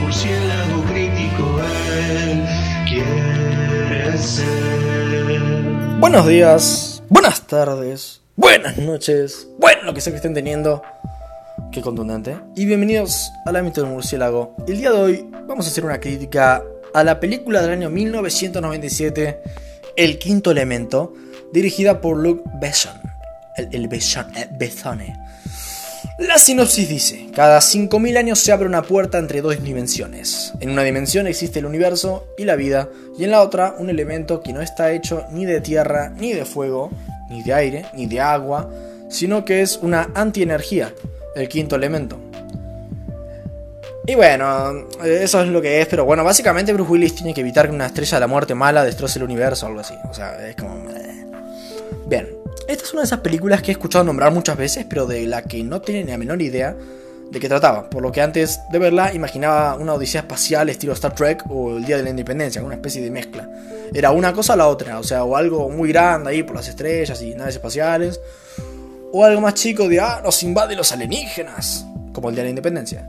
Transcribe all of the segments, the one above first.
Murciélago crítico, él quiere ser. Buenos días, buenas tardes, buenas noches, bueno, lo que sea que estén teniendo. Qué contundente. Y bienvenidos al ámbito del murciélago. El día de hoy vamos a hacer una crítica a la película del año 1997, El Quinto Elemento, dirigida por Luc Besson. El, el Besson, eh. La sinopsis dice, cada 5.000 años se abre una puerta entre dos dimensiones. En una dimensión existe el universo y la vida, y en la otra un elemento que no está hecho ni de tierra, ni de fuego, ni de aire, ni de agua, sino que es una antienergía, el quinto elemento. Y bueno, eso es lo que es, pero bueno, básicamente Bruce Willis tiene que evitar que una estrella de la muerte mala destroce el universo o algo así. O sea, es como... esta es una de esas películas que he escuchado nombrar muchas veces, pero de la que no tiene ni la menor idea de qué trataba. Por lo que antes de verla imaginaba una odisea espacial estilo Star Trek o el Día de la Independencia, una especie de mezcla. Era una cosa o la otra, o sea, o algo muy grande ahí por las estrellas y naves espaciales, o algo más chico de, ah, nos invade los alienígenas, como el Día de la Independencia.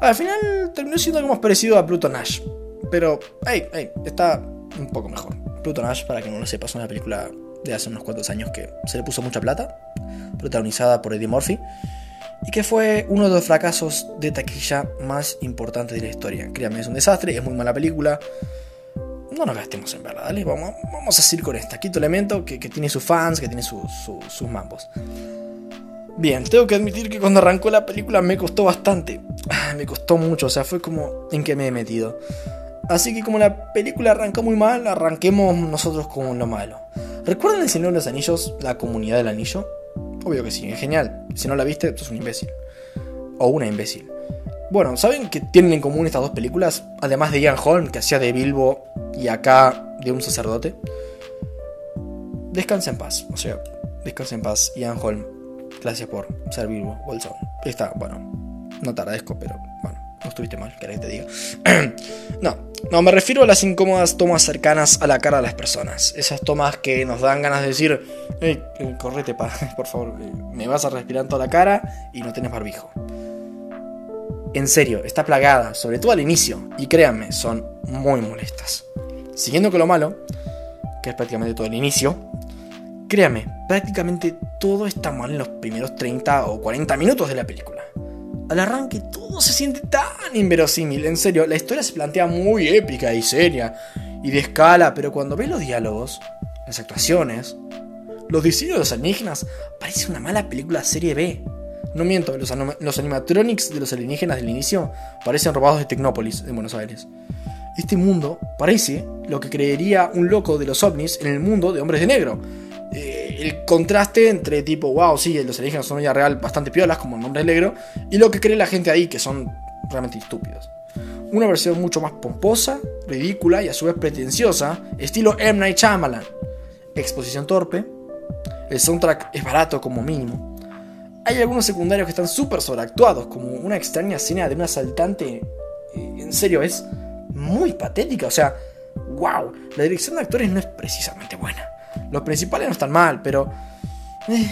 Al final terminó siendo algo más parecido a Pluto Nash, pero, hey, hey, está un poco mejor. Pluto Nash, para que no lo sepa, es una película de hace unos cuantos años que se le puso mucha plata, protagonizada por Eddie Murphy, y que fue uno de los fracasos de taquilla más importantes de la historia. Créanme, es un desastre, es muy mala película. No nos gastemos en verla, dale, vamos, vamos a seguir con esta. Quinto elemento que, tiene sus fans, que tiene su- su- sus mambos. Bien, tengo que admitir que cuando arrancó la película me costó bastante. Ah, Me costó mucho, o sea, fue como en que me he metido. Así que como la película arrancó muy mal, arranquemos nosotros con lo malo. ¿Recuerdan el Señor de los Anillos, la comunidad del anillo? Obvio que sí, es genial. Si no la viste, sos un imbécil. O una imbécil. Bueno, ¿saben qué tienen en común estas dos películas? Además de Ian Holm, que hacía de Bilbo, y acá de un sacerdote. Descansa en paz, o sea, descansa en paz, Ian Holm. Gracias por ser Bilbo Bolsón. Está, bueno, no te agradezco, pero bueno, no estuviste mal, querés que te diga. no, no, me refiero a las incómodas tomas cercanas a la cara de las personas. Esas tomas que nos dan ganas de decir, hey, eh, correte, pa, por favor, eh, me vas a respirar toda la cara y no tenés barbijo. En serio, está plagada, sobre todo al inicio, y créanme, son muy molestas. Siguiendo con lo malo, que es prácticamente todo el inicio, créanme, prácticamente todo está mal en los primeros 30 o 40 minutos de la película. Al arranque todo se siente tan inverosímil, en serio, la historia se plantea muy épica y seria y de escala, pero cuando ves los diálogos, las actuaciones, los diseños de los alienígenas, parece una mala película serie B. No miento, los, los animatronics de los alienígenas del inicio parecen robados de Tecnópolis, en Buenos Aires. Este mundo parece lo que creería un loco de los ovnis en el mundo de hombres de negro. Eh, el contraste entre tipo, wow, sí, los alienígenas son ya real bastante piolas, como en hombres de negro, y lo que cree la gente ahí, que son realmente estúpidos. Una versión mucho más pomposa, ridícula y a su vez pretenciosa, estilo M. Night Shyamalan. Exposición torpe, el soundtrack es barato como mínimo. Hay algunos secundarios que están súper sobreactuados, como una extraña escena de un asaltante. eh, En serio, es muy patética. O sea, wow, la dirección de actores no es precisamente buena. Los principales no están mal, pero. eh,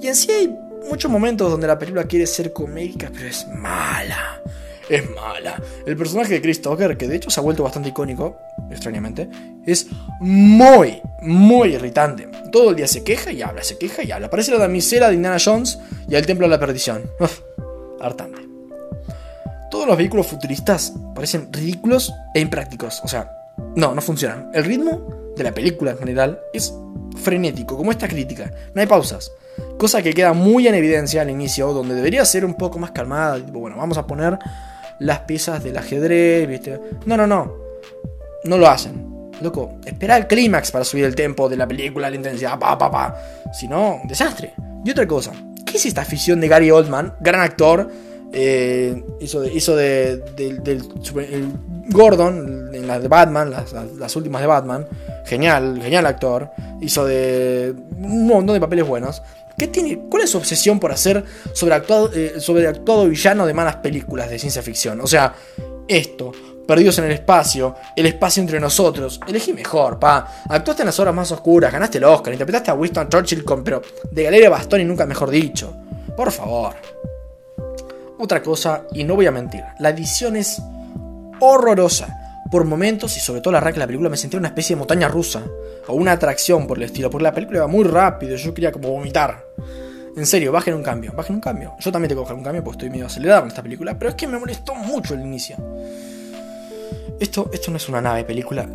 Y en sí hay muchos momentos donde la película quiere ser comédica, pero es mala. Es mala. El personaje de Chris Tucker, que de hecho se ha vuelto bastante icónico, extrañamente, es muy, muy irritante. Todo el día se queja y habla, se queja y habla. Parece la damisela de Indiana Jones y el templo de la perdición. Uf, hartante. Todos los vehículos futuristas parecen ridículos e imprácticos. O sea, no, no funcionan. El ritmo de la película en general es frenético, como esta crítica. No hay pausas. Cosa que queda muy en evidencia al inicio, donde debería ser un poco más calmada. Bueno, vamos a poner las piezas del ajedrez. No, no, no. No lo hacen. Loco, espera el clímax para subir el tempo de la película, la intensidad, pa, pa, pa. Si no, desastre. Y otra cosa, ¿qué es esta afición de Gary Oldman? Gran actor. eh, hizo de, hizo de, del- Gordon en las de Batman, las- las últimas de Batman. Genial, genial actor. Hizo de un montón de papeles buenos. ¿Qué tiene, ¿Cuál es su obsesión por hacer sobreactuado, eh, sobreactuado villano de malas películas de ciencia ficción? O sea, esto, perdidos en el espacio, el espacio entre nosotros. Elegí mejor, pa. Actuaste en las horas más oscuras, ganaste el Oscar, interpretaste a Winston Churchill con, pero de Galeria Bastón y nunca mejor dicho. Por favor. Otra cosa, y no voy a mentir, la edición es horrorosa. Por momentos, y sobre todo al arranque de la película, me sentí una especie de montaña rusa, o una atracción por el estilo, porque la película iba muy rápido, yo quería como vomitar. En serio, bajen un cambio, bajen un cambio. Yo también tengo que coger un cambio porque estoy medio acelerado con esta película, pero es que me molestó mucho el inicio. Esto, esto no es una nave película.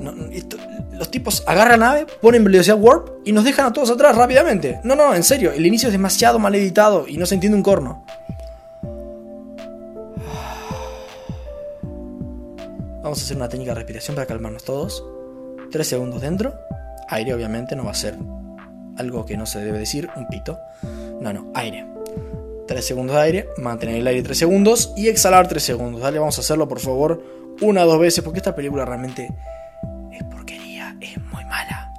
los tipos agarran la nave, ponen velocidad warp y nos dejan a todos atrás rápidamente. No, no, en serio, el inicio es demasiado mal editado y no se entiende un corno. Vamos a hacer una técnica de respiración para calmarnos todos. Tres segundos dentro. Aire, obviamente, no va a ser algo que no se debe decir, un pito. No, no, aire. 3 segundos de aire, mantener el aire 3 segundos y exhalar 3 segundos. Dale, vamos a hacerlo por favor una o dos veces porque esta película realmente es porquería, es muy mala.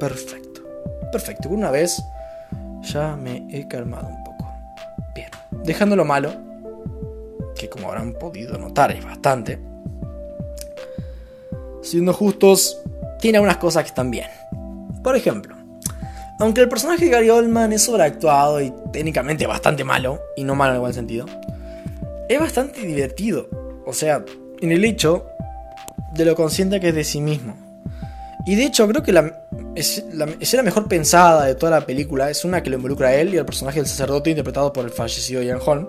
Perfecto, perfecto. Una vez ya me he calmado un poco. Bien, dejando lo malo, que como habrán podido notar es bastante siendo justos, tiene algunas cosas que están bien. Por ejemplo, aunque el personaje de Gary Oldman es sobreactuado y técnicamente bastante malo, y no malo en igual sentido, es bastante divertido. O sea, en el hecho de lo consciente que es de sí mismo. Y de hecho, creo que la, es, la mejor pensada de toda la película es una que lo involucra a él y al personaje del sacerdote interpretado por el fallecido Ian Holm,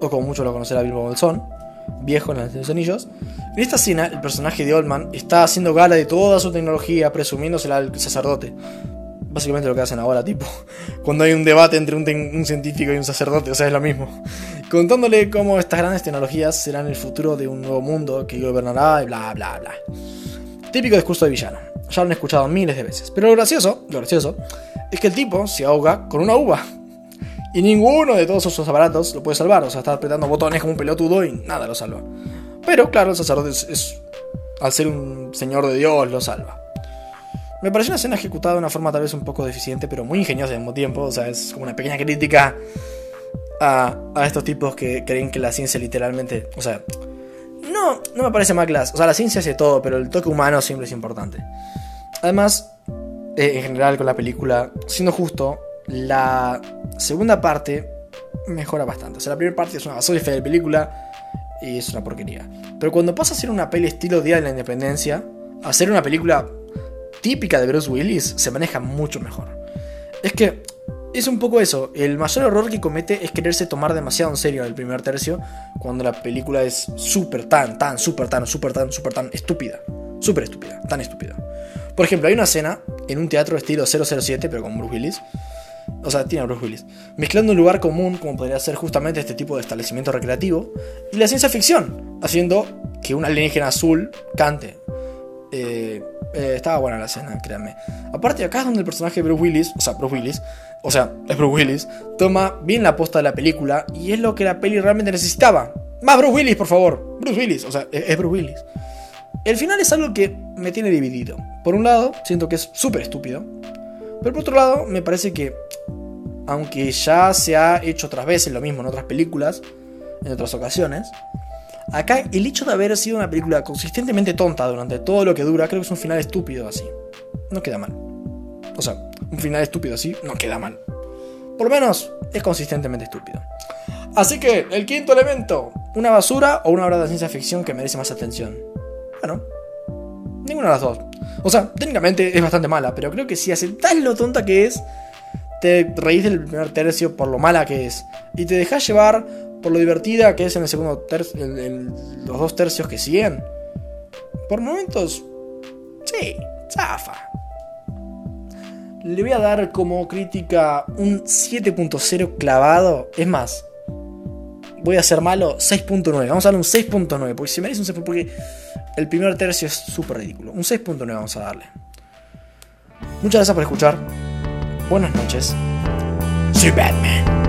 o como muchos lo conocerá Bilbo Bolsón viejo en los anillos. En esta escena, el personaje de Oldman está haciendo gala de toda su tecnología, presumiéndosela al sacerdote. Básicamente lo que hacen ahora, tipo, cuando hay un debate entre un, científico y un sacerdote, o sea, es lo mismo. Contándole cómo estas grandes tecnologías serán el futuro de un nuevo mundo que gobernará y bla, bla, bla. Típico discurso de villano. Ya lo han escuchado miles de veces. Pero lo gracioso, lo gracioso, es que el tipo se ahoga con una uva. Y ninguno de todos esos aparatos lo puede salvar. O sea, está apretando botones como un pelotudo y nada lo salva. Pero claro, el sacerdote es, al ser un señor de Dios, lo salva. Me pareció una escena ejecutada de una forma tal vez un poco deficiente, pero muy ingeniosa al mismo tiempo. O sea, es como una pequeña crítica a, a estos tipos que creen que la ciencia literalmente. O sea, no, me parece mal clase. O sea, la ciencia hace todo, pero el toque humano siempre es importante. Además, eh, en general con la película, siendo justo, la segunda parte mejora bastante. O sea, la primera parte es una basura de película y es una porquería. Pero cuando pasa a ser una peli estilo Día de la Independencia, a ser una película típica de Bruce Willis, se maneja mucho mejor. Es que es un poco eso. El mayor error que comete es quererse tomar demasiado en serio el primer tercio cuando la película es súper tan, tan, súper tan, súper tan, súper tan estúpida. Súper estúpida, tan estúpida. Por ejemplo, hay una escena en un teatro estilo 007, pero con Bruce Willis, o sea, tiene a Bruce Willis, mezclando un lugar común como podría ser justamente este tipo de establecimiento recreativo y la ciencia ficción, haciendo que un alienígena azul cante. Eh, eh, estaba buena la escena, créanme. Aparte, acá es donde el personaje de Bruce Willis, o sea, Bruce Willis, o sea, es Bruce Willis, toma bien la posta de la película y es lo que la peli realmente necesitaba. Más Bruce Willis, por favor. Bruce Willis, o sea, es Bruce Willis. El final es algo que me tiene dividido. Por un lado, siento que es súper estúpido. Pero por otro lado, me parece que aunque ya se ha hecho otras veces lo mismo en otras películas, en otras ocasiones, acá el hecho de haber sido una película consistentemente tonta durante todo lo que dura, creo que es un final estúpido así. No queda mal. O sea, un final estúpido así no queda mal. Por lo menos es consistentemente estúpido. Así que, el quinto elemento, una basura o una obra de ciencia ficción que merece más atención. Bueno, ninguna de las dos. O sea, técnicamente es bastante mala, pero creo que si aceptás lo tonta que es, te reís del primer tercio por lo mala que es. Y te dejas llevar por lo divertida que es en el segundo tercio, en, los dos tercios que siguen. Por momentos, sí, zafa. Le voy a dar como crítica un 7.0 clavado. Es más, voy a ser malo 6.9. Vamos a darle un 6.9. Porque si merece un 6.9. Porque el primer tercio es súper ridículo. Un 6.9 vamos a darle. Muchas gracias por escuchar. Buenas noches. Soy Batman.